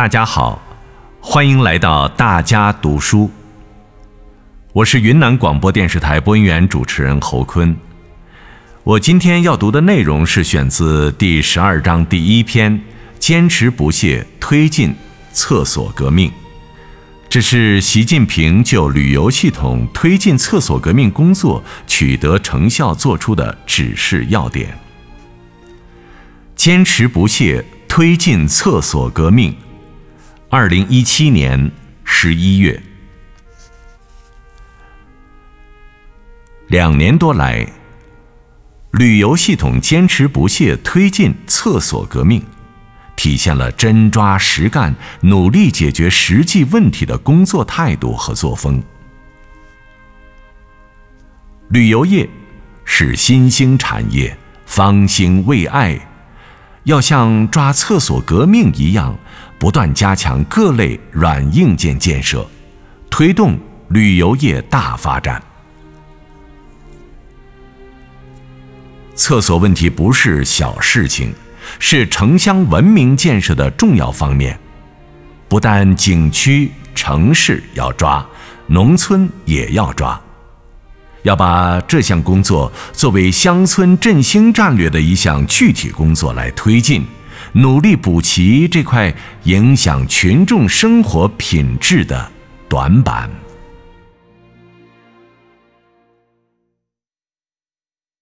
大家好，欢迎来到大家读书。我是云南广播电视台播音员、主持人侯坤。我今天要读的内容是选自第十二章第一篇“坚持不懈推进厕所革命”。这是习近平就旅游系统推进厕所革命工作取得成效作出的指示要点。坚持不懈推进厕所革命。二零一七年十一月，两年多来，旅游系统坚持不懈推进厕所革命。体现了真抓实干、努力解决实际问题的工作态度和作风。旅游业是新兴产业，方兴未艾，要像抓厕所革命一样，不断加强各类软硬件建设，推动旅游业大发展。厕所问题不是小事情。是城乡文明建设的重要方面，不但景区、城市要抓，农村也要抓，要把这项工作作为乡村振兴战略的一项具体工作来推进，努力补齐这块影响群众生活品质的短板。